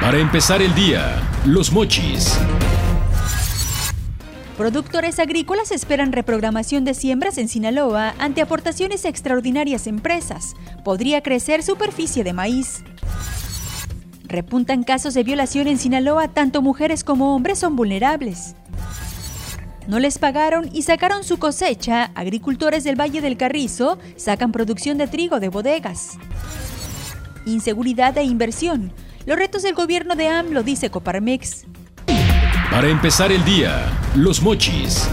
Para empezar el día, los mochis. Productores agrícolas esperan reprogramación de siembras en Sinaloa ante aportaciones extraordinarias empresas. Podría crecer superficie de maíz. Repuntan casos de violación en Sinaloa, tanto mujeres como hombres son vulnerables. No les pagaron y sacaron su cosecha. Agricultores del Valle del Carrizo sacan producción de trigo de bodegas. Inseguridad e inversión. Los retos del gobierno de AMLO, dice Coparmex. Para empezar el día, los mochis.